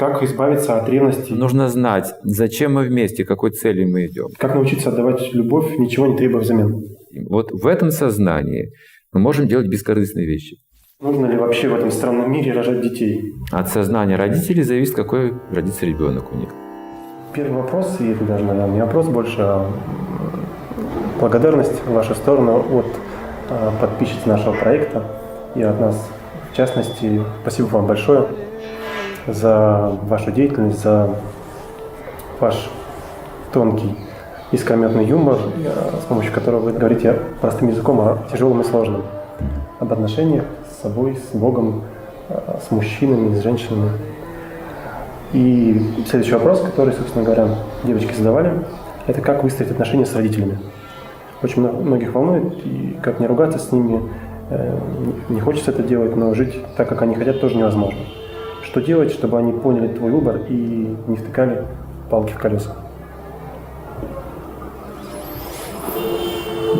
как избавиться от ревности? Нужно знать, зачем мы вместе, какой цели мы идем. Как научиться отдавать любовь, ничего не требуя взамен? Вот в этом сознании мы можем делать бескорыстные вещи. Нужно ли вообще в этом странном мире рожать детей? От сознания родителей зависит, какой родится ребенок у них. Первый вопрос, и это даже, наверное, не вопрос, больше а благодарность в вашу сторону от а, подписчиц нашего проекта и от нас в частности. Спасибо вам большое за вашу деятельность, за ваш тонкий искрометный юмор, с помощью которого вы говорите простым языком о тяжелом и сложном, об отношениях с собой, с Богом, с мужчинами, с женщинами. И следующий вопрос, который, собственно говоря, девочки задавали, это как выстроить отношения с родителями. Очень многих волнует, и как не ругаться с ними, э, не хочется это делать, но жить так, как они хотят, тоже невозможно. Что делать, чтобы они поняли твой выбор и не втыкали палки в колеса?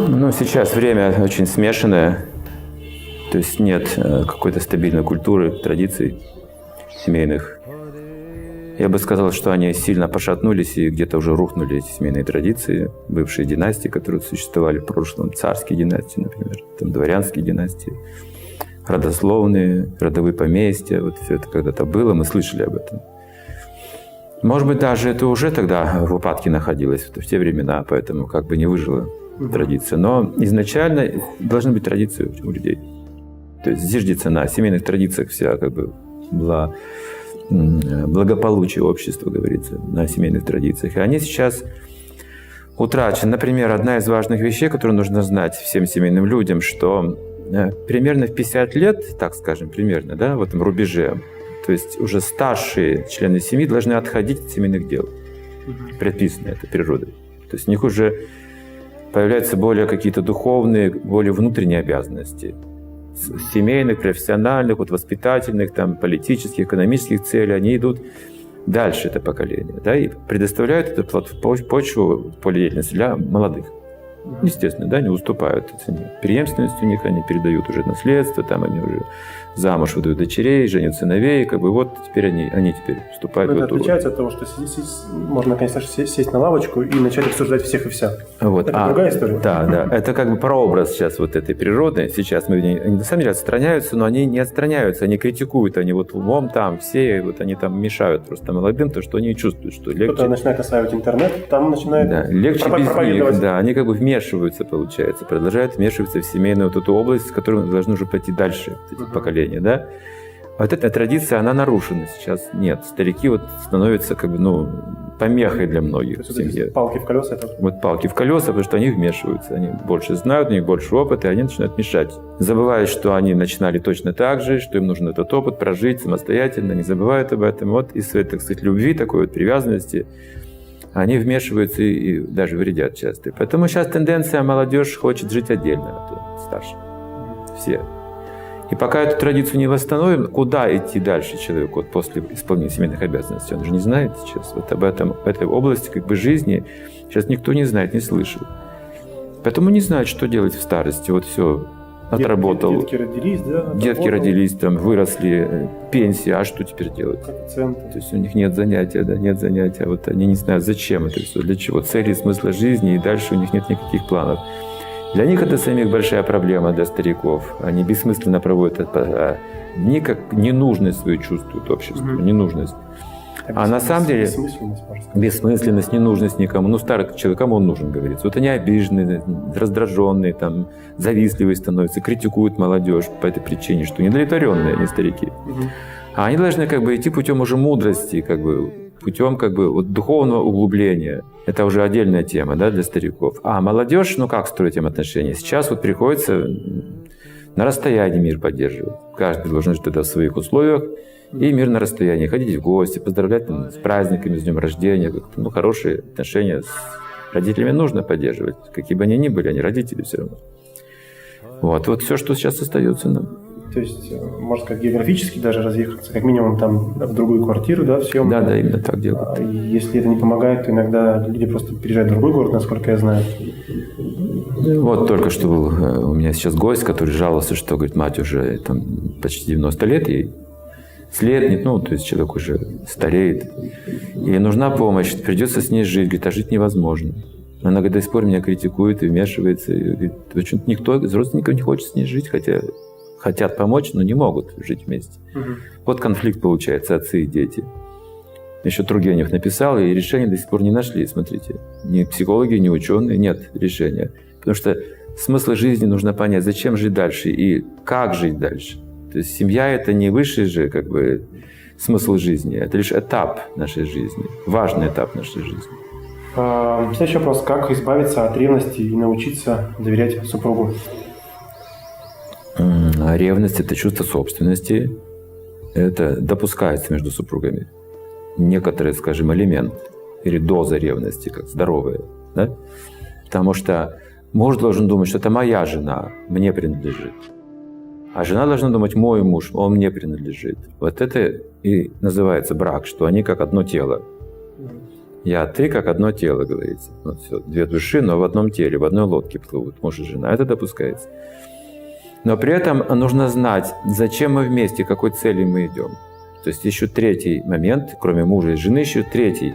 Ну, сейчас время очень смешанное, то есть нет э, какой-то стабильной культуры, традиций семейных. Я бы сказал, что они сильно пошатнулись и где-то уже рухнули эти семейные традиции, бывшие династии, которые существовали в прошлом, царские династии, например, там дворянские династии, родословные, родовые поместья, вот все это когда-то было, мы слышали об этом. Может быть, даже это уже тогда в упадке находилось, в те времена, поэтому как бы не выжила традиция. Но изначально должны быть традиции у людей. То есть зиждется на семейных традициях вся как бы была благополучие общества, говорится, на семейных традициях. И они сейчас утрачены. Например, одна из важных вещей, которую нужно знать всем семейным людям, что примерно в 50 лет, так скажем, примерно, да, в этом рубеже, то есть уже старшие члены семьи должны отходить от семейных дел. Предписано это природой. То есть у них уже появляются более какие-то духовные, более внутренние обязанности семейных, профессиональных, вот воспитательных, там, политических, экономических целей, они идут дальше, это поколение, да, и предоставляют эту почву поле деятельности для молодых. Естественно, да, не уступают. Преемственность у них, они передают уже наследство, там они уже замуж выдают дочерей, женят сыновей, как бы вот теперь они, они теперь вступают Но в это отличается от того, что можно, конечно, сесть на лавочку и начать обсуждать всех и вся. Вот. Это а, другая история. Да, да. Это как бы прообраз сейчас вот этой природы. Сейчас мы, они на самом деле отстраняются, но они не отстраняются, они критикуют, они вот умом там все, вот они там мешают просто молодым, то, что они чувствуют, что легче... Кто-то начинает осваивать интернет, там начинает да, легче без них, да, они как бы вмешиваются, получается, продолжают вмешиваться в семейную вот эту область, с которой должны уже пойти дальше, эти uh-huh. поколения да, вот эта традиция, она нарушена сейчас. Нет, старики вот становятся как бы, ну, помехой для многих в семье. Палки в колеса? Это... Вот палки в колеса, потому что они вмешиваются. Они больше знают, у них больше опыта, и они начинают мешать. Забывают, что они начинали точно так же, что им нужен этот опыт прожить самостоятельно, не забывают об этом. Вот из своей, так сказать, любви, такой вот привязанности, они вмешиваются и, и даже вредят часто. Поэтому сейчас тенденция молодежь хочет жить отдельно от старших. Все. И пока эту традицию не восстановим, куда идти дальше человеку вот после исполнения семейных обязанностей? Он же не знает сейчас. Вот об этом, в этой области как бы жизни сейчас никто не знает, не слышал. Поэтому не знает, что делать в старости. Вот все, отработал. Детки родились, да? Отработал. Детки родились, там, выросли, э, пенсия, а что теперь делать? Коэффициенты. То есть у них нет занятия, да, нет занятия. Вот они не знают, зачем это все, для чего, цели, смысла жизни, и дальше у них нет никаких планов. Для них это самих большая проблема, для стариков. Они бессмысленно проводят это. Они как ненужность свою чувствуют обществу, угу. ненужность. А, на самом деле бессмысленность, бессмысленность, ненужность никому. Ну, старый человек, кому он нужен, говорится. Вот они обиженные, раздраженные, там, завистливые становятся, критикуют молодежь по этой причине, что недовлетворенные они старики. Угу. А они должны как бы идти путем уже мудрости, как бы путем как бы вот духовного углубления. Это уже отдельная тема да, для стариков. А молодежь, ну как строить им отношения? Сейчас вот приходится на расстоянии мир поддерживать. Каждый должен жить тогда в своих условиях. И мир на расстоянии. Ходить в гости, поздравлять там, с праздниками, с днем рождения. Ну, хорошие отношения с родителями нужно поддерживать. Какие бы они ни были, они родители все равно. Вот, вот все, что сейчас остается нам. То есть, э, можно сказать, географически даже разъехаться, как минимум там в другую квартиру, да, в. Да, да, именно так делают. А если это не помогает, то иногда люди просто переезжают в другой город, насколько я знаю. Вот только что был э, у меня сейчас гость, который жаловался, что, говорит, мать уже там почти 90 лет ей. Слепнет, ну, то есть человек уже стареет, и нужна помощь, придется с ней жить, говорит, а жить невозможно. Она до сих пор меня критикует и вмешивается. И говорит, почему никто из родственников не хочет с ней жить, хотя хотят помочь, но не могут жить вместе. Угу. Вот конфликт получается, отцы и дети. Еще Тургенев написал, и решения до сих пор не нашли, смотрите. Ни психологи, ни ученые, нет решения. Потому что смысл жизни нужно понять, зачем жить дальше и как жить дальше. То есть семья – это не высший же как бы смысл жизни, это лишь этап нашей жизни, важный этап нашей жизни. А, следующий вопрос. Как избавиться от ревности и научиться доверять супругу? Ревность – это чувство собственности. Это допускается между супругами. Некоторый, скажем, элемент или доза ревности, как здоровая. Да? Потому что муж должен думать, что это моя жена, мне принадлежит. А жена должна думать, мой муж, он мне принадлежит. Вот это и называется брак, что они как одно тело. Я, ты как одно тело, говорится. Вот все, две души, но в одном теле, в одной лодке плывут муж и жена. Это допускается. Но при этом нужно знать, зачем мы вместе, какой цели мы идем. То есть еще третий момент, кроме мужа и жены, еще третий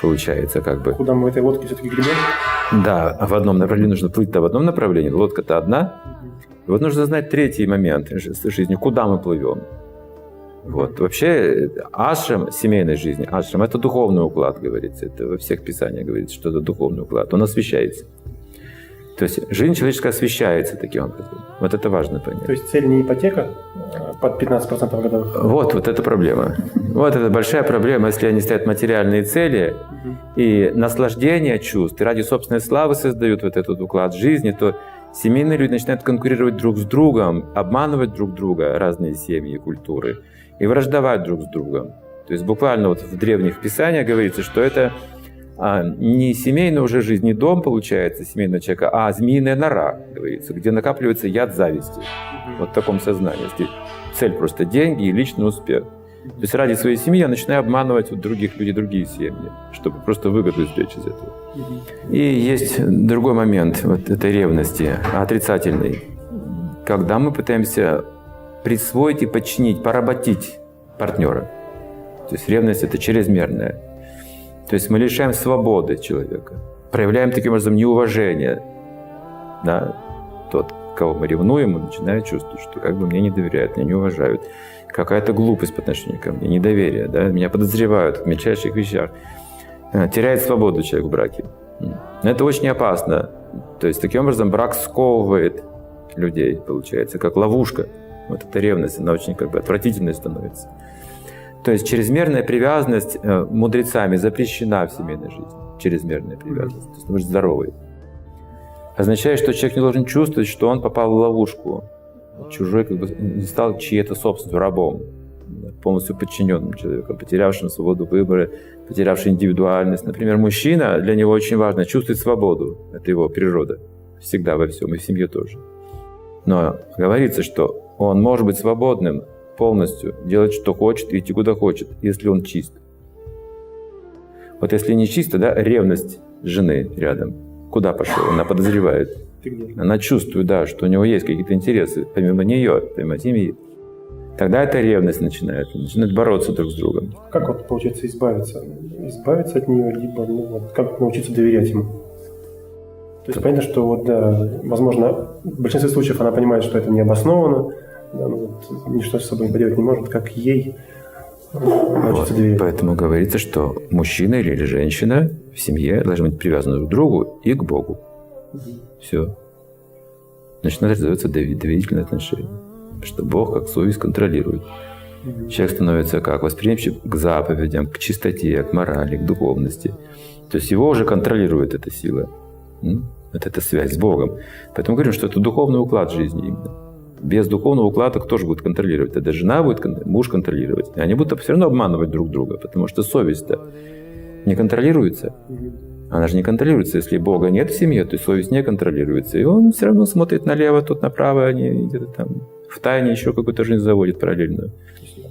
получается как бы. Куда мы в этой лодке все-таки гребем? Да, в одном направлении нужно плыть-то в одном направлении, лодка-то одна. И вот нужно знать третий момент жизни, куда мы плывем. Вот. Вообще, ашрам семейной жизни, ашрам – это духовный уклад, говорится. Это во всех писаниях говорится, что это духовный уклад. Он освещается. То есть жизнь человеческая освещается таким образом. Вот это важно понять. То есть цель не ипотека а под 15% годовых? Вот, вот это проблема. Вот это большая проблема, если они ставят материальные цели и наслаждение чувств, и ради собственной славы создают вот этот уклад жизни, то семейные люди начинают конкурировать друг с другом, обманывать друг друга, разные семьи и культуры, и враждовать друг с другом. То есть буквально вот в древних писаниях говорится, что это а, не семейная уже жизнь, не дом получается семейного человека, а змеиная нора, говорится, где накапливается яд зависти. Вот в таком сознании. Если цель просто деньги и личный успех. То есть ради своей семьи я начинаю обманывать вот других людей, другие семьи, чтобы просто выгоду извлечь из этого. И есть другой момент вот этой ревности, отрицательный. Когда мы пытаемся присвоить и подчинить, поработить партнера. То есть ревность – это чрезмерная. То есть мы лишаем свободы человека, проявляем таким образом неуважение. Да? Тот, кого мы ревнуем, он начинает чувствовать, что как бы мне не доверяют, меня не уважают. Какая-то глупость по отношению ко мне, недоверие, да? меня подозревают в мельчайших вещах. Э, теряет свободу человек в браке. Это очень опасно. То есть таким образом брак сковывает людей, получается, как ловушка. Вот эта ревность, она очень как бы отвратительной становится. То есть чрезмерная привязанность э, мудрецами запрещена в семейной жизни. Чрезмерная привязанность. То есть быть здоровой. Означает, что человек не должен чувствовать, что он попал в ловушку. Чужой как бы не стал чьей-то собственностью, рабом. Полностью подчиненным человеком, потерявшим свободу выбора, потерявшим индивидуальность. Например, мужчина, для него очень важно чувствовать свободу. Это его природа. Всегда во всем, и в семье тоже. Но говорится, что он может быть свободным, полностью, делать, что хочет, идти куда хочет, если он чист. Вот если не чисто, да, ревность жены рядом, куда пошел, она подозревает. Она чувствует, да, что у него есть какие-то интересы, помимо нее, помимо семьи. Тогда эта ревность начинает, начинает бороться друг с другом. Как вот получается избавиться? Избавиться от нее, либо ну, вот, как научиться доверять ему? То есть понятно, что вот, да, возможно, в большинстве случаев она понимает, что это необоснованно, да, ну, вот, ничто с собой поделать не может, как ей вот, Поэтому говорится, что мужчина или женщина в семье должны быть привязаны друг к другу и к Богу. Все. Значит, надо развиваться доверительные отношения. Что Бог как совесть контролирует. Человек становится как? Восприимчив к заповедям, к чистоте, к морали, к духовности. То есть его уже контролирует эта сила. Вот эта связь с Богом. Поэтому говорим, что это духовный уклад жизни именно без духовного уклада кто же будет контролировать? Это жена будет, муж контролировать. И они будут все равно обманывать друг друга, потому что совесть-то не контролируется. Она же не контролируется. Если Бога нет в семье, то совесть не контролируется. И он все равно смотрит налево, тут направо, они где-то там в тайне еще какую-то жизнь заводит параллельную.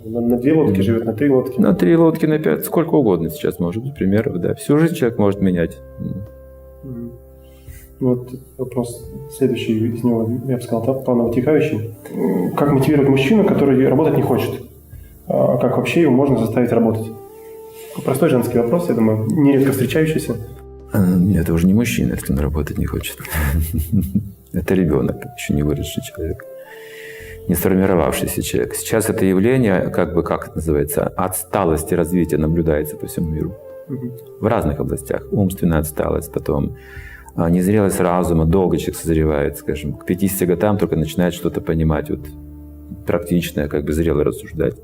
На, на две лодки живет, на три лодки. На три лодки, на пять, сколько угодно сейчас может быть примеров, да. Всю жизнь человек может менять. Вот вопрос следующий из него, я бы сказал, планово вытекающий. Как мотивировать мужчину, который работать не хочет? а как вообще его можно заставить работать? Простой женский вопрос, я думаю, нередко встречающийся. А, это уже не мужчина, если он работать не хочет. Это ребенок, еще не выросший человек, не сформировавшийся человек. Сейчас это явление, как бы, как это называется, отсталости развития наблюдается по всему миру. В разных областях. Умственная отсталость, потом незрелость разума, долго человек созревает, скажем, к 50 годам только начинает что-то понимать, вот практичное, как бы зрело рассуждать.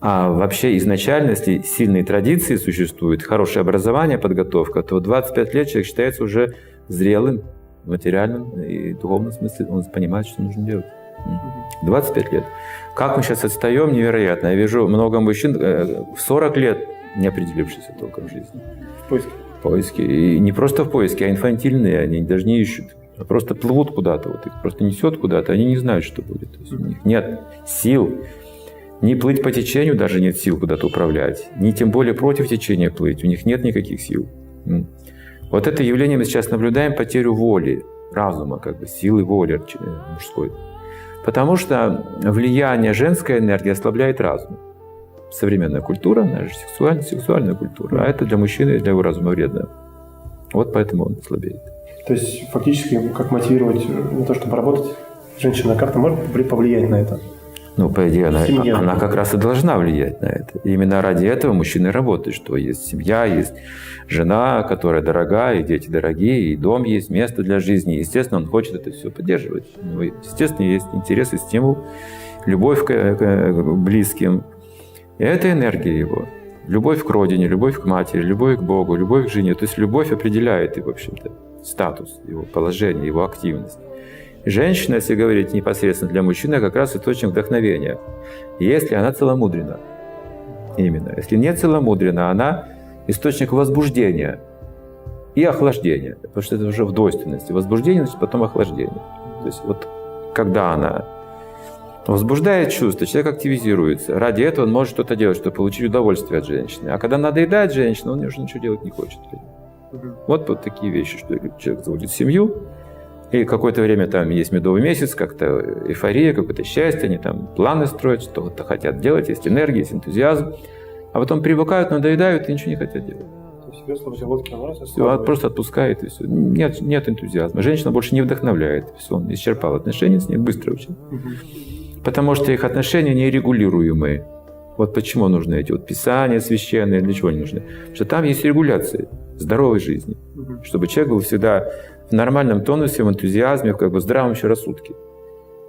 А вообще изначально, если сильные традиции существуют, хорошее образование, подготовка, то 25 лет человек считается уже зрелым в материальном и духовном смысле. Он понимает, что нужно делать. 25 лет. Как мы сейчас отстаем, невероятно. Я вижу много мужчин э, в 40 лет не определившихся толком в жизни. В поиске. Поиске. И не просто в поиске, а инфантильные. Они даже не ищут. А просто плывут куда-то. Вот их просто несет куда-то. Они не знают, что будет. То есть у них нет сил не плыть по течению даже нет сил куда-то управлять, ни тем более против течения плыть, у них нет никаких сил. Вот это явление мы сейчас наблюдаем, потерю воли, разума, как бы силы воли мужской. Потому что влияние женской энергии ослабляет разум. Современная культура, она же сексуальная, сексуальная культура, а это для мужчины, для его разума вредно. Вот поэтому он слабеет. То есть фактически как мотивировать на то, чтобы работать, женщина как-то может повлиять на это? Ну, по идее, она, она как раз и должна влиять на это. И именно ради этого мужчины работают, что есть семья, есть жена, которая дорогая, и дети дорогие, и дом есть, место для жизни. Естественно, он хочет это все поддерживать. Ну, естественно, есть интерес и стимул, любовь к, к близким. И это энергия его. Любовь к родине, любовь к матери, любовь к Богу, любовь к жене. То есть любовь определяет, и, в общем-то, статус, его положение, его активность. Женщина, если говорить непосредственно для мужчины, как раз источник вдохновения. Если она целомудрена. Именно. Если не целомудрена, она источник возбуждения и охлаждения. Потому что это уже в. Возбуждение, значит, потом охлаждение. То есть вот когда она возбуждает чувства, человек активизируется. Ради этого он может что-то делать, чтобы получить удовольствие от женщины. А когда надоедает женщина, он уже ничего делать не хочет. Вот, вот такие вещи, что человек заводит семью, и какое-то время там есть медовый месяц, как-то эйфория, какое-то счастье, они там планы строят, что-то хотят делать, есть энергия, есть энтузиазм. А потом привыкают, надоедают и ничего не хотят делать. Все, просто отпускает и все. Нет, нет энтузиазма. Женщина больше не вдохновляет. Все, он исчерпал отношения с ней быстро очень. Угу. Потому что их отношения нерегулируемые. Вот почему нужны эти вот писания священные, для чего они нужны? Потому что там есть регуляция здоровой жизни. Чтобы человек был всегда в нормальном тонусе, в энтузиазме, в как бы здравом еще рассудке.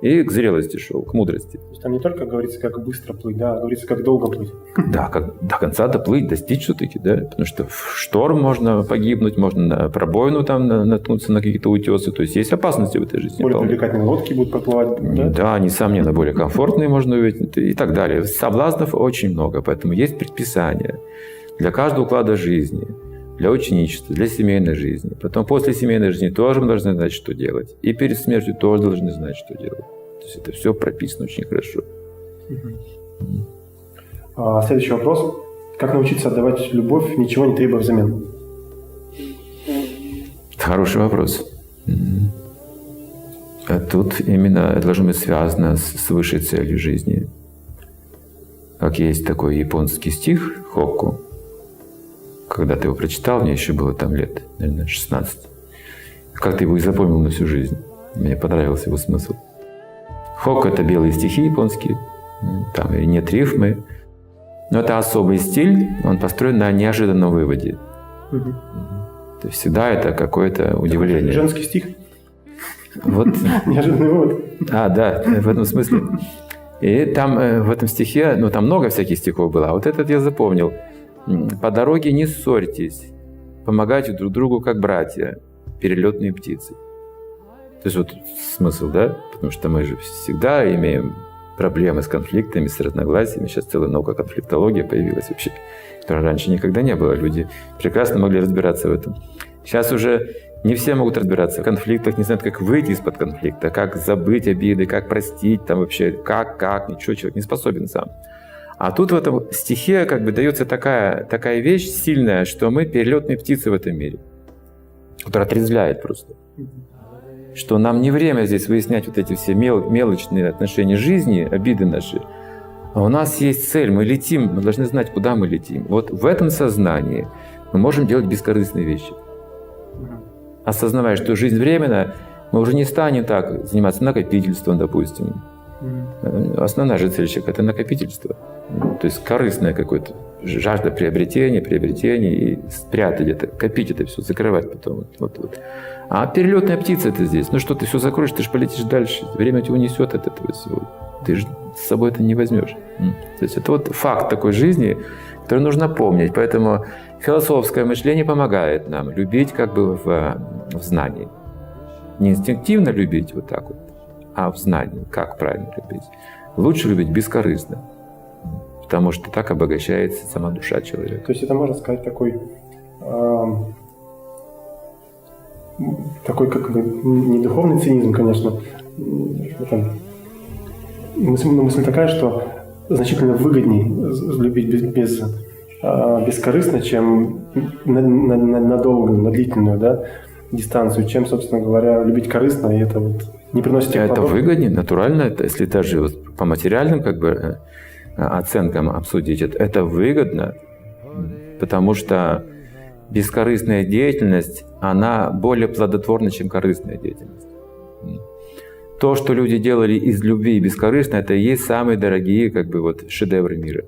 И к зрелости шел, к мудрости. То есть там не только говорится, как быстро плыть, да, а говорится, как долго плыть. Да, как до конца доплыть, достичь все-таки, да. Потому что в шторм можно погибнуть, можно на пробоину там наткнуться на какие-то утесы. То есть есть опасности в этой жизни. Более привлекательные лодки будут проплывать, да? Да, несомненно, более комфортные можно увидеть и так далее. Соблазнов очень много, поэтому есть предписания для каждого уклада жизни для ученичества, для семейной жизни. Потом после семейной жизни тоже мы должны знать, что делать. И перед смертью тоже должны знать, что делать. То есть это все прописано очень хорошо. А, следующий вопрос. Как научиться отдавать любовь, ничего не требуя взамен? Хороший вопрос. А тут именно это должно быть связано с высшей целью жизни. Как есть такой японский стих Хокку, когда ты его прочитал, мне еще было там лет, наверное, 16. Как ты его и запомнил на всю жизнь. Мне понравился его смысл. Хок – это белые стихи японские, там нет рифмы. Но это особый стиль, он построен на неожиданном выводе. Угу. То есть всегда это какое-то удивление. Женский стих? Вот. Неожиданный вывод. А, да, в этом смысле. И там э, в этом стихе, ну там много всяких стихов было, а вот этот я запомнил – по дороге не ссорьтесь, помогайте друг другу как братья, перелетные птицы. То есть вот смысл, да? Потому что мы же всегда имеем проблемы с конфликтами, с разногласиями. Сейчас целая наука конфликтология появилась вообще, которой раньше никогда не было. Люди прекрасно могли разбираться в этом. Сейчас уже не все могут разбираться в конфликтах, не знают, как выйти из-под конфликта, как забыть обиды, как простить, там вообще, как, как, ничего человек не способен сам. А тут в этом стихе как бы дается такая, такая вещь сильная, что мы перелетные птицы в этом мире, которая отрезвляет просто. Что нам не время здесь выяснять вот эти все мел, мелочные отношения жизни, обиды наши, А у нас есть цель, мы летим, мы должны знать, куда мы летим. Вот в этом сознании мы можем делать бескорыстные вещи. Осознавая, что жизнь временная, мы уже не станем так заниматься накопительством, допустим. Основная же цель человека – это накопительство. То есть корыстное какое-то, жажда приобретения, приобретения и спрятать где-то, копить это все, закрывать потом. Вот, вот. А перелетная птица это здесь. Ну что, ты все закроешь, ты же полетишь дальше. Время тебя унесет от этого всего. Ты же с собой это не возьмешь. То есть это вот факт такой жизни, который нужно помнить. Поэтому философское мышление помогает нам любить как бы в, в знании. Не инстинктивно любить вот так вот, а в знании, как правильно любить. Лучше любить бескорыстно, потому что так обогащается сама душа человека. То есть это можно сказать такой, э, такой как бы не духовный цинизм, конечно. Это, мысль, мысль такая, что значительно выгодней любить без, без э, бескорыстно, чем на, на, на, на долгую, на длительную, да, дистанцию, чем, собственно говоря, любить корыстно, и это вот не приносит тех Это выгоднее, натурально, это, если даже вот по материальным как бы э, оценкам обсудить, это, это выгодно, потому что бескорыстная деятельность, она более плодотворна, чем корыстная деятельность. То, что люди делали из любви и бескорыстно, это и есть самые дорогие как бы вот шедевры мира.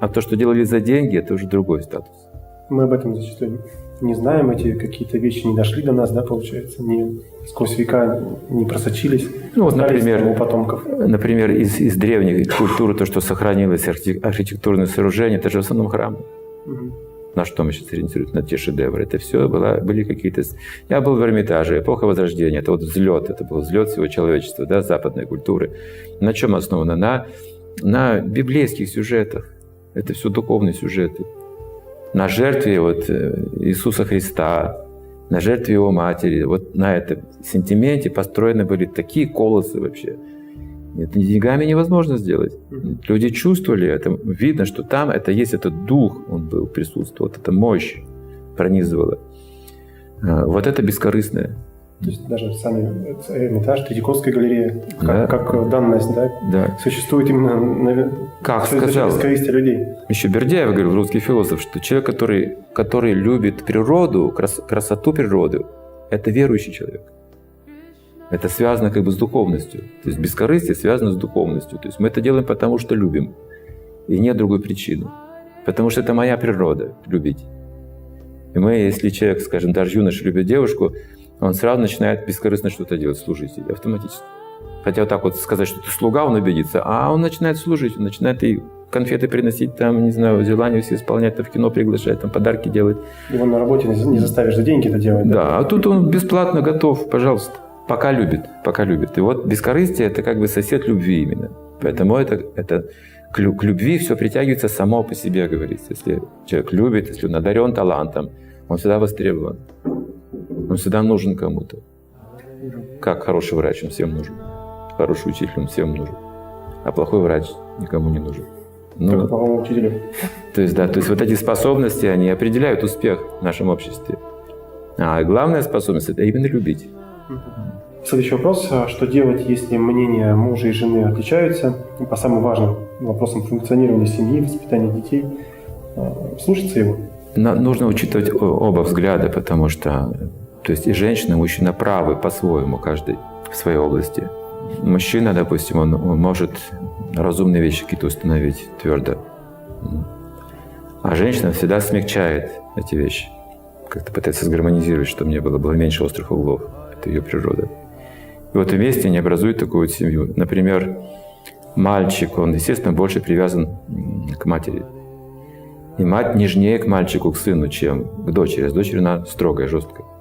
А то, что делали за деньги, это уже другой статус. Мы об этом зачастую не знаем, эти какие-то вещи не дошли до нас, да, получается, не сквозь века не просочились. Ну, вот, например, у потомков. Например, из, из древней культуры, то, что сохранилось, архи- архитектурное сооружение, это же в основном храмы. Мгм. На что мы сейчас ориентируемся? На те шедевры. Это все было, были какие-то... Я был в Эрмитаже, эпоха Возрождения. Это вот взлет, это был взлет всего человечества, да, западной культуры. На чем основано? На, на библейских сюжетах. Это все духовные сюжеты. На жертве вот э, Иисуса Христа, на жертве Его Матери. Вот на этом сентименте построены были такие колосы вообще. Это деньгами невозможно сделать. Люди чувствовали это. Видно, что там это есть этот дух, он был, присутствовал, вот эта мощь пронизывала. А, Вот это бескорыстное. То есть даже сами Эрмитаж, Третьяковская галерея, как, Да. как данность, да, Да. существует именно на, Как за- за сказал людей. еще Бердяев говорил, русский философ, что человек, который, который любит природу, крас- красоту природы, это верующий человек. Это связано как бы с духовностью. То есть бескорыстие связано с духовностью. То есть мы это делаем потому, что любим. И нет другой причины. Потому что это моя природа – любить. И мы, если человек, скажем, даже юноша любит девушку, он сразу начинает бескорыстно что-то делать, служить автоматически. Хотя вот так вот сказать, что ты слуга, он обидится, а он начинает служить, он начинает ей конфеты приносить, там, не знаю, желания все исполнять, там, в кино приглашать, там, подарки делать. Его на работе не заставишь за деньги это делать. Да, а тут он бесплатно готов, пожалуйста. Пока любит, пока любит. И вот бескорыстие – это как бы сосед любви именно. Поэтому это, это к, к любви все притягивается само по себе, говорится. Если человек любит, если он одарен талантом, он всегда востребован. Он всегда нужен кому-то. Как хороший врач, он всем нужен. Хороший учитель, он всем нужен. А плохой врач никому не нужен. Ну, Только плохому учителю. то есть, да, то есть вот эти способности, они определяют успех в нашем обществе. А главная способность – это именно любить. Следующий вопрос. А Что делать, если мнения мужа и жены отличаются по самым важным вопросам функционирования семьи, воспитания детей? А, Слушаться его? Нужно учитывать оба взгляда, потому что то есть и женщина, и мужчина правы по-своему, каждый в своей области. Мужчина, допустим, он, он может разумные вещи какие-то установить твердо. А женщина всегда смягчает эти вещи. Как-то пытается сгармонизировать, чтобы мне было, было меньше острых углов. Это ее природа. И вот вместе они образуют такую семью. Например, мальчик, он, естественно, больше привязан к матери. И мать нежнее к мальчику, к сыну, чем к дочери. С дочерью она строгая, жесткая.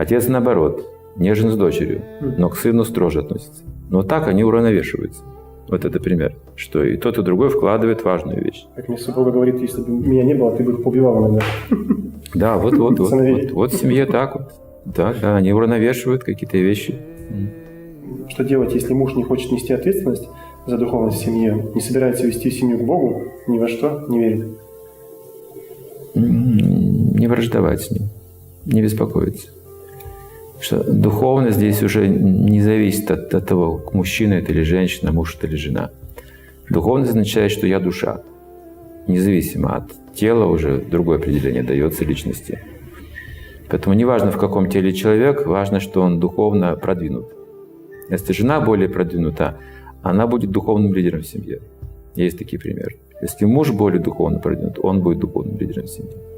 Отец, наоборот, нежен с дочерью, но к сыну строже относится. Но так они уравновешиваются. Вот это пример, что и тот, и другой вкладывает важную вещь. Как мне супруга говорит, если бы меня не было, ты бы их побивал иногда. Да, вот, вот, вот, вот, вот в семье так вот. Да, да, они уравновешивают какие-то вещи. Что делать, если муж не хочет нести ответственность за духовность в семье, не собирается вести семью к Богу, ни во что не верит? Не враждовать с ним, не беспокоиться. Что духовность здесь уже не зависит от, от того, мужчина это или женщина, муж это или жена. Духовность означает, что я душа. Независимо от тела уже другое определение дается личности. Поэтому неважно, в каком теле человек, важно, что он духовно продвинут. Если жена более продвинута, она будет духовным лидером в семье. Есть такие примеры. Если муж более духовно продвинут, он будет духовным лидером в семье.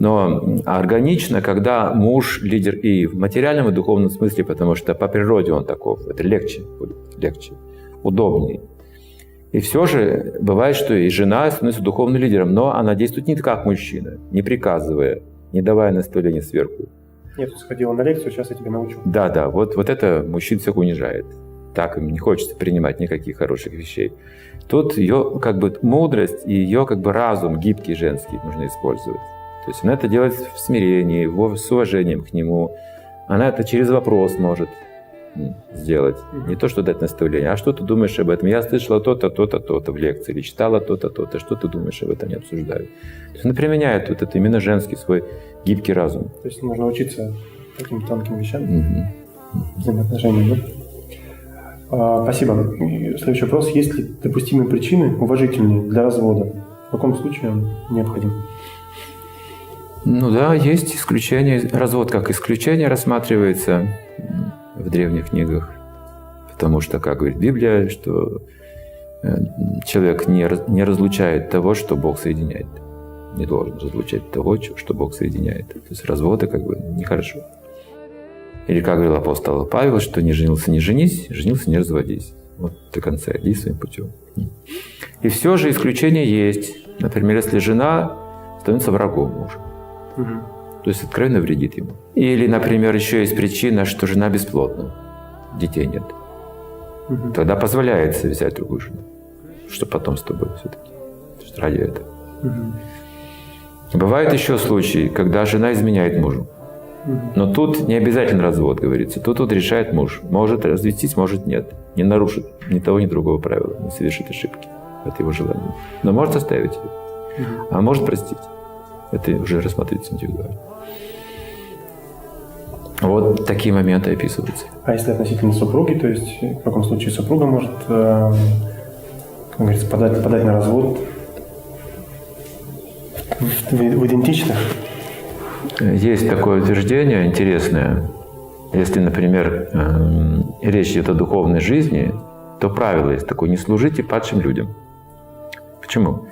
Но органично, когда муж лидер и в материальном и духовном смысле, потому что по природе он таков, это легче будет, легче, удобнее. И все же бывает, что и жена становится духовным лидером, но она действует не как мужчина, не приказывая, не давая наставления сверху. Нет, сходила на лекцию, сейчас я тебя научу. Да, да, вот, вот это мужчин всех унижает. Так им не хочется принимать никаких хороших вещей. Тут ее как бы мудрость и ее как бы разум гибкий женский нужно использовать. То есть она это делает в смирении, с уважением к нему. Она это через вопрос может сделать. Не то, что дать наставление, а что ты думаешь об этом? Я слышала то-то, то-то, то-то в лекции, или читала то-то, то-то. Что ты думаешь об этом? Не обсуждаю. То есть она применяет вот это именно женский свой гибкий разум. То есть нужно учиться таким тонким вещам, Угу. взаимоотношениям, да? А, спасибо. Следующий вопрос. Есть ли допустимые причины, уважительные для развода? В каком случае он необходим? Ну да, есть исключение. Развод как исключение рассматривается в древних книгах. Потому что, как говорит Библия, что э, человек не, раз- не разлучает того, что Бог соединяет. Не должен разлучать того, что Бог соединяет. То есть разводы как бы нехорошо. Или как говорил апостол Павел, что не женился, не женись, женился, не разводись. Вот до конца иди своим путем. И все же исключения есть. Например, если жена становится врагом мужа. Мгм. То есть откровенно вредит ему. Или, например, еще есть причина, что жена бесплодна, детей нет. Мгм. Тогда позволяется взять другую жену, что потом с тобой все-таки. Ради этого. Мгм. Бывают еще случаи, когда жена изменяет мужу. Но тут не обязательно развод, говорится. Тут вот решает муж. Может развестись, может нет. Не нарушит ни того, ни другого правила. Не совершит ошибки. Это его желание. Но может оставить ее. А может простить. Это уже рассматривается индивидуально. Вот такие моменты описываются. А если относительно супруги, то есть в каком случае супруга может, э, как говорится, подать, подать на развод в, в идентичных? Есть такое утверждение интересное. Если, например, эм, речь идет о духовной жизни, то правило есть такое – не служите падшим людям. Почему?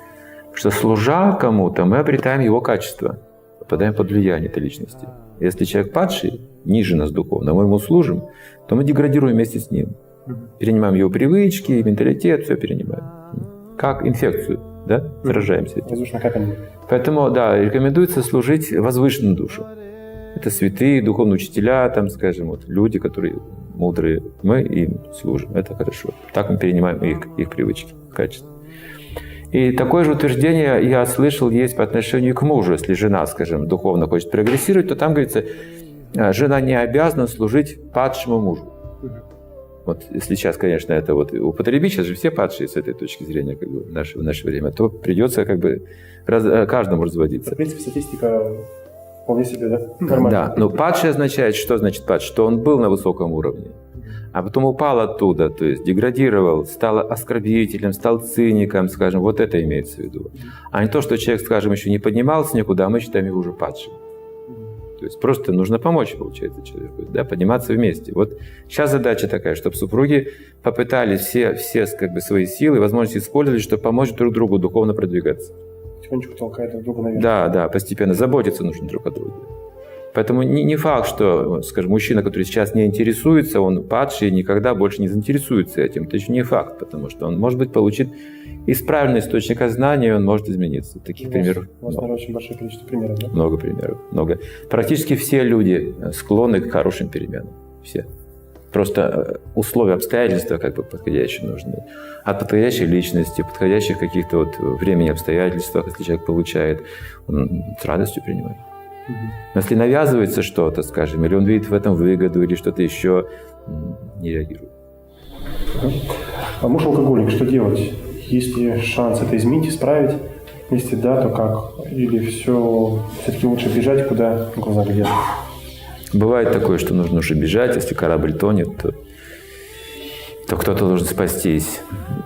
Что служа кому-то, мы обретаем его качество, попадаем под влияние этой личности. Если человек падший, ниже нас духовно, мы ему служим, то мы деградируем вместе с ним. Перенимаем его привычки, менталитет, все перенимаем. Как инфекцию, да? Заражаемся этим. Поэтому, да, рекомендуется служить возвышенную душу. Это святые, духовные учителя, там, скажем, вот, люди, которые мудрые. Мы им служим. Это хорошо. Так мы перенимаем их, их привычки, качества. И такое же утверждение я слышал есть по отношению к мужу. Если жена, скажем, духовно хочет прогрессировать, то там говорится, а, жена не обязана служить падшему мужу. Вот если сейчас, конечно, это вот употребить, сейчас же все падшие с этой точки зрения как бы, в, наше, в наше время, то придется как бы раз- э, каждому разводиться. В принципе, статистика вполне себе, да? Нормально. Да, но падший означает, что значит падший? Что он был на высоком уровне, а потом упал оттуда, то есть деградировал, стал оскорбителем, стал циником, скажем, вот это имеется в виду. А не то, что человек, скажем, еще не поднимался никуда, а мы считаем его уже падшим. То есть просто нужно помочь, получается, человеку, да, подниматься вместе. Вот сейчас задача такая, чтобы супруги попытались все, все как бы, свои силы, возможности использовать, чтобы помочь друг другу духовно продвигаться. Потихонечку толкает друг друга наверх. Да, да, постепенно заботиться нужно друг о друге. Поэтому не, не факт, что, скажем, мужчина, который сейчас не интересуется, он падший, никогда больше не заинтересуется этим. Это еще не факт, потому что он, может быть, получит из правильного источника знаний, он может измениться. Таких У примеров У вас, много. очень большое количество примеров, да? Много примеров, много. Практически все люди склонны к хорошим переменам. Все. Просто э, условия, обстоятельства как бы подходящие нужны. От подходящей личности, подходящих каких-то вот времени обстоятельствах, если человек получает, он с радостью принимает. Но если навязывается что-то, скажем, или он видит в этом выгоду, или что-то еще, не реагирует. А муж алкоголик, что делать? Есть ли шанс это изменить, исправить? Если да, то как? Или все все-таки лучше бежать, куда глаза глядят? Бывает такое, что нужно уже бежать, если корабль тонет, то то кто-то должен спастись.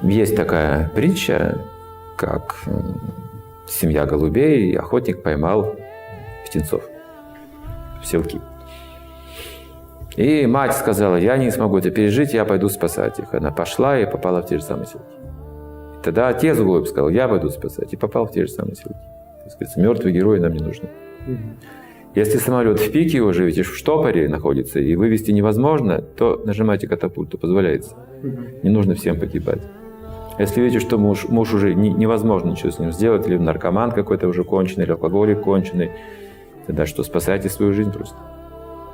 Есть такая притча, как семья голубей, охотник поймал птенцов в селки. И мать сказала, я не смогу это пережить, я пойду спасать их. Она пошла и попала в те же самые селки. И тогда отец голубь сказал, я пойду спасать, и попал в те же самые селки. То есть, мертвые герои нам не нужны. Если самолет в пике уже, видите, в штопоре находится, и вывести невозможно, то нажимайте катапульту, позволяется. Не нужно всем погибать. Если видите, что муж, муж уже не, невозможно ничего с ним сделать, или наркоман какой-то уже конченый, или алкоголик конченый, тогда что, спасайте свою жизнь просто.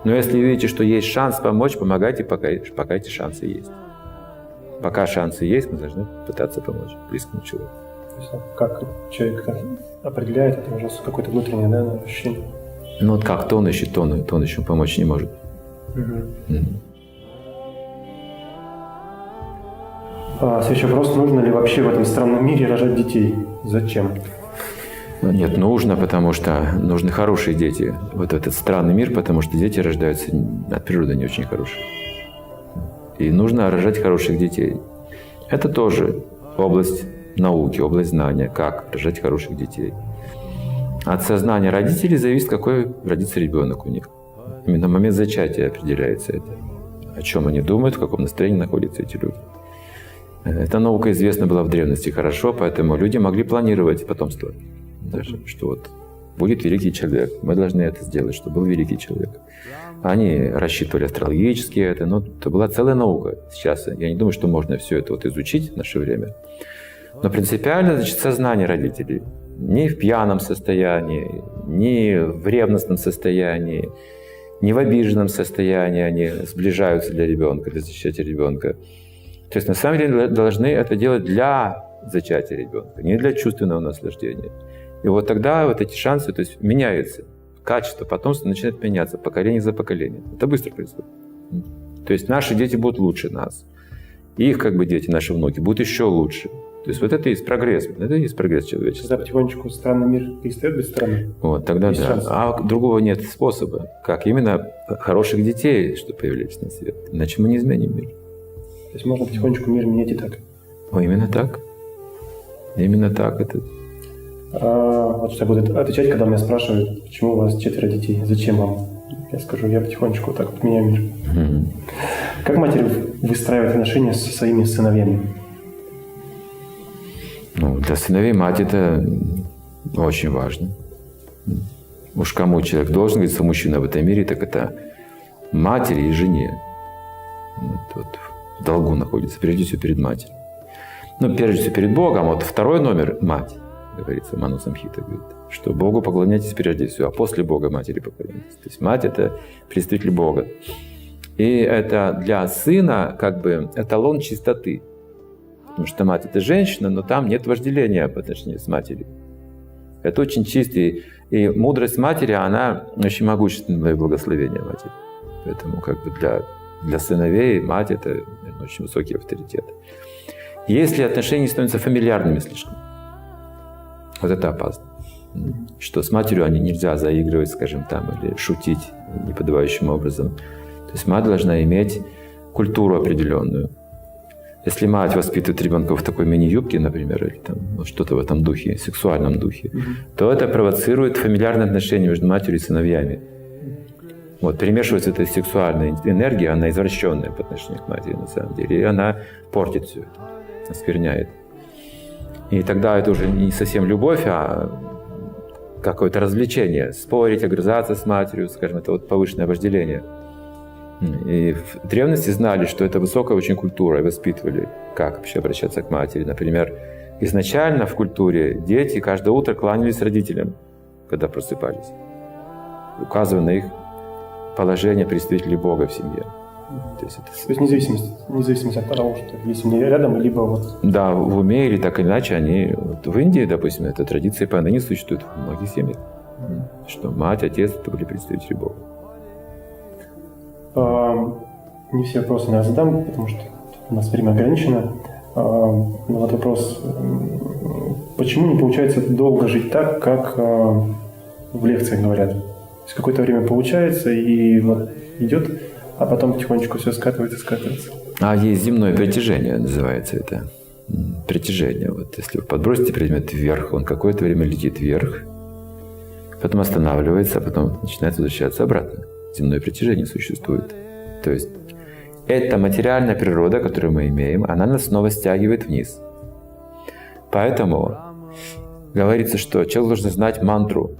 Но если видите, что есть шанс помочь, помогайте, пока, пока эти шансы есть. Пока шансы есть, мы должны пытаться помочь близкому человеку. То есть, а как человек определяет, это уже какое-то внутреннее да, ощущение. Ну вот как, то он ищет, то он, то он еще помочь не может. Угу. А, следующий вопрос. Нужно ли вообще в этом странном мире рожать детей? Зачем? Ну, нет, нужно, потому что нужны хорошие дети. Вот этот странный мир, потому что дети рождаются от природы не очень хорошие. И нужно рожать хороших детей. Это тоже область науки, область знания, как рожать хороших детей. От сознания родителей зависит, какой родится ребенок у них. Именно момент зачатия определяется это. О чем они думают, в каком настроении находятся эти люди. Эта наука известна была в древности хорошо, поэтому люди могли планировать потомство. Даже, что вот будет великий человек, мы должны это сделать, чтобы был великий человек. Они рассчитывали астрологически это, но это была целая наука. Сейчас я не думаю, что можно все это вот изучить в наше время. Но принципиально, значит, сознание родителей. Не в пьяном состоянии, не в ревностном состоянии, не в обиженном состоянии они сближаются для ребенка, для защиты ребенка. То есть на самом деле должны это делать для зачатия ребенка, не для чувственного наслаждения. И вот тогда вот эти шансы то есть, меняются. Качество потомства начинает меняться поколение за поколением. Это быстро происходит. То есть наши дети будут лучше нас. И их как бы дети, наши внуки, будут еще лучше. То есть вот это и есть прогресс. Это и есть прогресс человечества. Когда потихонечку странный мир перестает быть странным. Вот, тогда да. шанс. А другого нет способа. Как? Именно хороших детей, что появились на свет. Иначе мы не изменим мир. То есть можно потихонечку мир менять и так. О, именно так. Именно так. Это А, вот что я буду отвечать, когда меня спрашивают, почему у вас четверо детей, зачем вам? Я скажу, я потихонечку так вот меняю мир. Мгм. Как матери выстраивает отношения со своими сыновьями? Ну, для сыновей мать это очень важно. Уж кому человек должен говорить, мужчина в этом мире, так это матери и жене. Вот, вот в долгу находится, прежде всего перед матерью. Ну, прежде всего перед Богом, вот второй номер – мать, говорится, Ману Самхита говорит, что Богу поклоняйтесь прежде всего, а после Бога матери поклоняйтесь. То есть мать – это представитель Бога. И это для сына как бы эталон чистоты. Потому что мать – это женщина, но там нет вожделения по отношению с матерью. Это очень чистый. И мудрость матери, она очень могущественное благословение матери. Поэтому как бы для, для сыновей мать – это очень высокий авторитет. Если отношения становятся фамильярными слишком, вот это опасно. Что с матерью они нельзя заигрывать, скажем, там, или шутить неподобающим образом. То есть мать должна иметь культуру определенную. Если мать воспитывает ребенка в такой мини-юбке, например, или там, ну, что-то в этом духе, сексуальном духе, то это провоцирует фамильярные отношения между матерью и сыновьями. Вот, перемешивается эта сексуальная энергия, она извращенная по отношению к матери, на самом деле, и она портит все это, оскверняет. И тогда это уже не совсем любовь, а какое-то развлечение. Спорить, огрызаться с матерью, скажем, это вот повышенное вожделение. И в древности знали, что это высокая очень культура, и воспитывали, как вообще обращаться к матери. Например, изначально в культуре дети каждое утро кланялись родителям, когда просыпались, указывая на их положение представителей Бога в семье. То есть, это... То есть независимость, независимость от того, что есть мне рядом, либо вот... Да, в уме или так или иначе они... Вот в Индии, допустим, эта традиция поныне существует в многих семьях. Что мать, отец – это были представители Бога. А, не все вопросы я задам, потому что у нас время ограничено. А, но вот вопрос, почему не получается долго жить так, как а, в лекциях говорят? То есть какое-то время получается, и вот идет, а потом потихонечку все скатывается, скатывается. А есть земное притяжение, называется это. Притяжение. Вот если вы подбросите предмет вверх, он какое-то время летит вверх, потом останавливается, а потом начинает возвращаться обратно. Земное притяжение существует. То есть эта материальная природа, которую мы имеем, она нас снова стягивает вниз. Поэтому говорится, что человек должен знать мантру,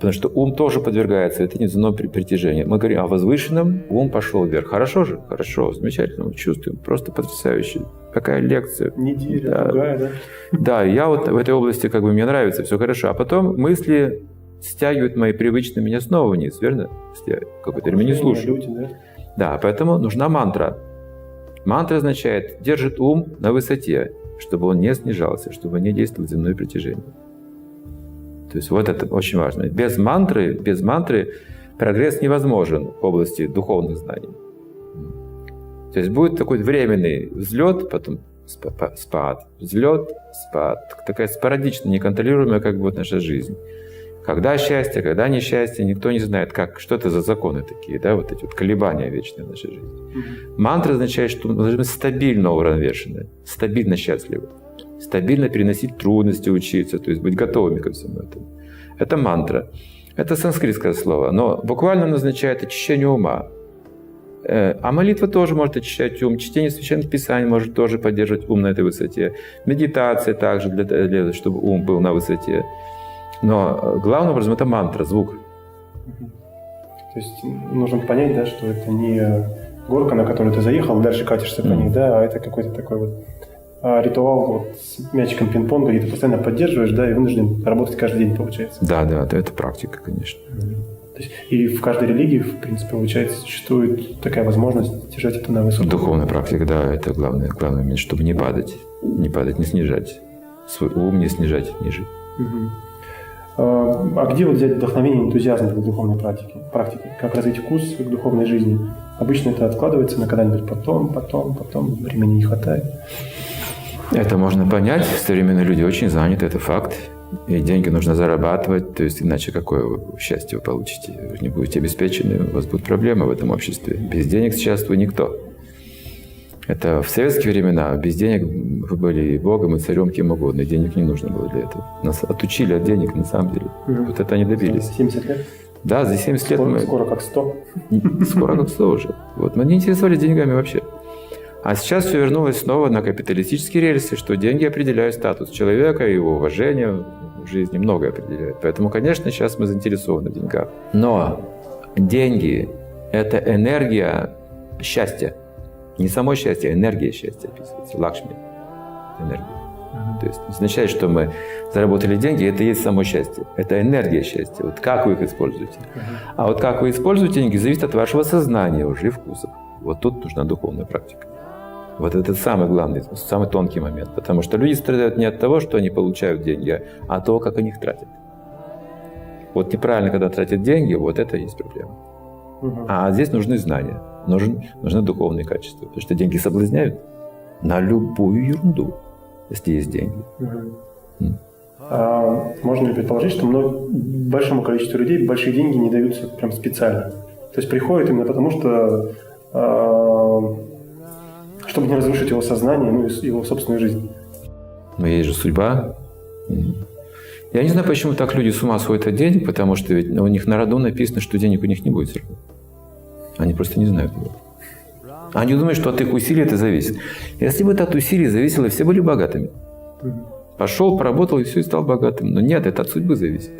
потому что ум тоже подвергается это неземному при- притяжению. Мы говорим о возвышенном, ум пошел вверх. Хорошо же? Хорошо, замечательно, мы чувствуем, просто потрясающе. Какая лекция. Неделя, Да. другая, да? Да, я вот в этой области как бы мне нравится, все хорошо. А потом мысли стягивают мои привычные меня снова вниз, верно? Если я какое-то время не слушаю. Люди, да? Да, поэтому нужна мантра. Мантра означает, держит ум на высоте, чтобы он не снижался, чтобы не действовал земное притяжение. То есть вот это очень важно. Без мантры, без мантры прогресс невозможен в области духовных знаний. То есть будет такой временный взлет, потом спа- па- спад, взлет, спад. Такая спорадичная, неконтролируемая как бы вот наша жизнь. Когда счастье, когда несчастье, никто не знает, как, что это за законы такие, да, вот эти вот колебания вечные в нашей жизни. Мантра означает, что мы должны быть стабильно уравновешены, стабильно счастливы, стабильно переносить трудности, учиться, то есть быть готовыми ко всему этому. Это мантра. Это санскритское слово, но буквально оно означает очищение ума. Э, А молитва тоже может очищать ум, чтение священных писаний может тоже поддерживать ум на этой высоте, медитация также, для, для- чтобы ум был на высоте. Но э, главным образом это мантра, звук. То есть нужно понять, да, что это не горка, на которую ты заехал, дальше катишься по ней, да, а это какой-то такой вот ритуал вот с мячиком пинг-понга, где ты постоянно поддерживаешь, да, и вынужден работать каждый день, получается. Да, да, это, это практика, конечно. То есть, и в каждой религии, в принципе, получается, существует такая возможность держать это на высоком Духовная практика, да, это главное, главный момент, чтобы не падать, не падать, не снижать. Свой ум не снижать ниже. Мгм. А а где вот взять вдохновение энтузиазм для духовной практики? практики? Как развить вкус к духовной жизни? Обычно это откладывается на когда-нибудь потом, потом, потом, времени не хватает. Это можно понять. Современные люди очень заняты, это факт. И деньги нужно зарабатывать, то есть иначе какое вы счастье вы получите? Вы не будете обеспечены, у вас будут проблемы в этом обществе. Без денег сейчас вы никто. Это в советские времена без денег вы были и богом, и царем, кем угодно. и Денег не нужно было для этого. Нас отучили от денег, на самом деле. Мгм. Вот это они добились. 70 лет? Да, за 70 лет Скоро, мы... скоро как 100. Скоро как 100 уже. Вот, мы не интересовались деньгами вообще. А сейчас все вернулось снова на капиталистические рельсы, что деньги определяют статус человека, его уважение в жизни многое определяет. Поэтому, конечно, сейчас мы заинтересованы в деньгах. Но деньги – это энергия счастья. Не само счастье, а энергия счастья описывается. Лакшми. Энергия. То есть означает, что мы заработали деньги, это и есть само счастье. Это энергия счастья. Вот как вы их используете. А вот как вы используете деньги, зависит от вашего сознания уже и вкусов. Вот тут нужна духовная практика. Вот это самый главный, самый тонкий момент. Потому что люди страдают не от того, что они получают деньги, а от того, как они их тратят. Вот неправильно, когда тратят деньги, вот это и есть проблема. А здесь нужны знания, нужен, нужны духовные качества. Потому что деньги соблазняют на любую ерунду, если есть деньги. А можно ли предположить, что много, большому количеству людей большие деньги не даются прям специально? То есть приходят именно потому, что а, чтобы не разрушить его сознание, ну и его собственную жизнь. Но есть же судьба. Я не знаю, почему так люди с ума сходят от денег, потому что ведь у них на роду написано, что денег у них не будет. Они просто не знают этого. Они думают, что от их усилий это зависит. Если бы это от усилий зависело, все были богатыми. Пошел, поработал и все, и стал богатым. Но нет, это от судьбы зависит.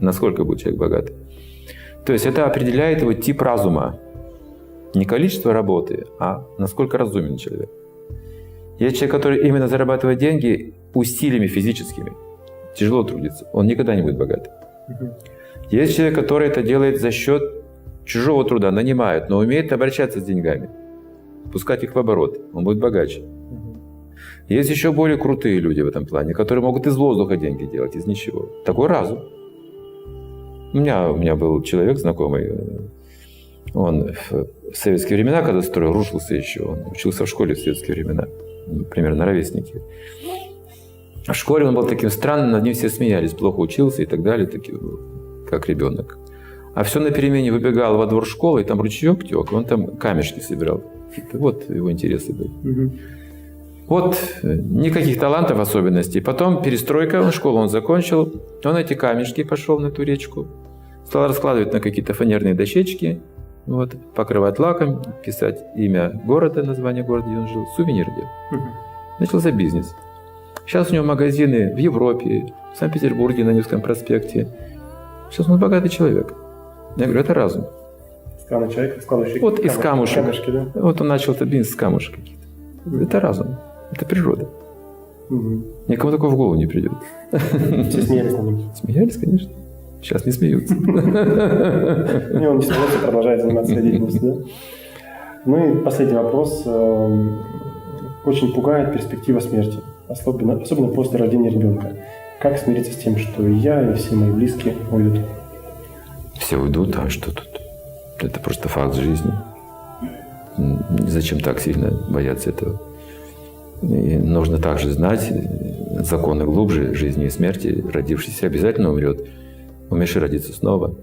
Насколько будет человек богатый. То есть это определяет его тип разума. Не количество работы, а насколько разумен человек. Есть человек, который именно зарабатывает деньги усилиями физическими. Тяжело трудится. Он никогда не будет богатым. Мгм. Есть человек, который это делает за счет чужого труда, нанимает, но умеет обращаться с деньгами, пускать их в оборот. Он будет богаче. Мгм. Есть еще более крутые люди в этом плане, которые могут из воздуха деньги делать, из ничего. Такой разум. У меня, у меня был человек знакомый, э, он в советские времена, когда строил, рушился еще, он учился в школе в советские времена, примерно ровесники. В школе он был таким странным, над ним все смеялись, плохо учился и так далее, такие, ну, как ребенок. А все на перемене выбегал во двор школы, и там ручеек тек, и он там камешки собирал. Вот его интересы были. Вот э, никаких талантов особенностей. Потом перестройка, школу он закончил. Он эти камешки пошел на ту речку. Стал раскладывать на какие-то фанерные дощечки. Вот, покрывать лаком, писать имя города, название города, где он жил, сувенир делал. Начался бизнес. Сейчас у него магазины в Европе, в Санкт-Петербурге на Невском проспекте. Сейчас он богатый человек. Я говорю, это разум. Человек, складывающий Вот из камушки- камушек. камешки, да? Вот он начал этот бизнес с камушек каких-то. Это разум. Это природа. Мгм. Никому такое в голову не придет. Все смеялись над ним. Смеялись, конечно. Сейчас не смеются. И он действительно продолжает заниматься деятельностью, да? Ну и последний вопрос. Эм, Очень пугает перспектива смерти, особенно, особенно после рождения ребенка. Как смириться с тем, что и я, и все мои близкие уйдут? Все уйдут, а что тут? Это просто факт жизни. Зачем так сильно бояться этого? И нужно также знать законы глубже жизни и смерти. Родившийся обязательно умрет. Умерший родится снова.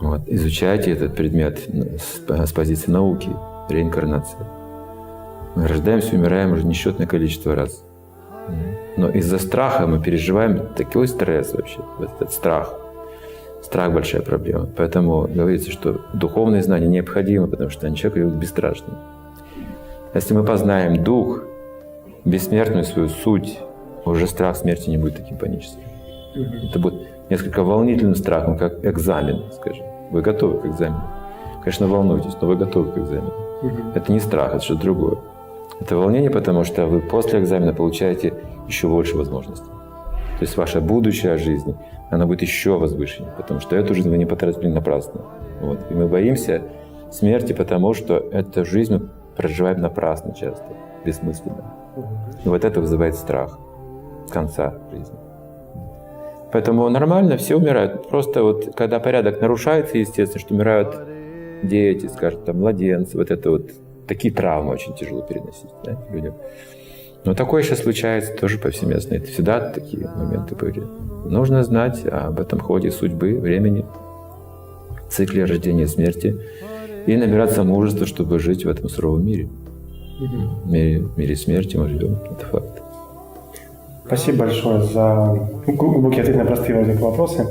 Вот. Изучайте этот предмет с, с позиции науки, реинкарнации. Мы рождаемся умираем уже несчетное количество раз. Но из-за страха мы переживаем такой стресс вообще, вот этот страх. Страх – большая проблема. Поэтому говорится, что духовные знания необходимы, потому что они человека делают бесстрашным. Если мы познаем дух, бессмертную свою суть, уже страх смерти не будет таким паническим. Это будет несколько волнительным страхом, как экзамен, скажем. Вы готовы к экзамену? Конечно, волнуйтесь, но вы готовы к экзамену. Это не страх, это что-то другое. Это волнение, потому что вы после экзамена получаете еще больше возможностей. То есть ваша будущая жизнь, она будет еще возвышеннее, потому что эту жизнь вы не потратили напрасно. Вот. И мы боимся смерти, потому что эту жизнь мы проживаем напрасно часто, бессмысленно. И вот это вызывает страх конца жизни. Поэтому нормально, все умирают. Просто вот когда порядок нарушается, естественно, что умирают дети, скажем, там, младенцы, вот это вот такие травмы очень тяжело переносить да, людям. Но такое сейчас случается тоже повсеместно. Это всегда такие моменты были. Нужно знать об этом ходе судьбы, времени, цикле рождения и смерти и набираться мужества, чтобы жить в этом суровом мире. В мире, в мире смерти мы живем, это факт. Спасибо большое за глубокий ответ на простые вроде вопросы.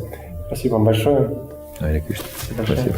Спасибо вам большое. Спасибо. Спасибо.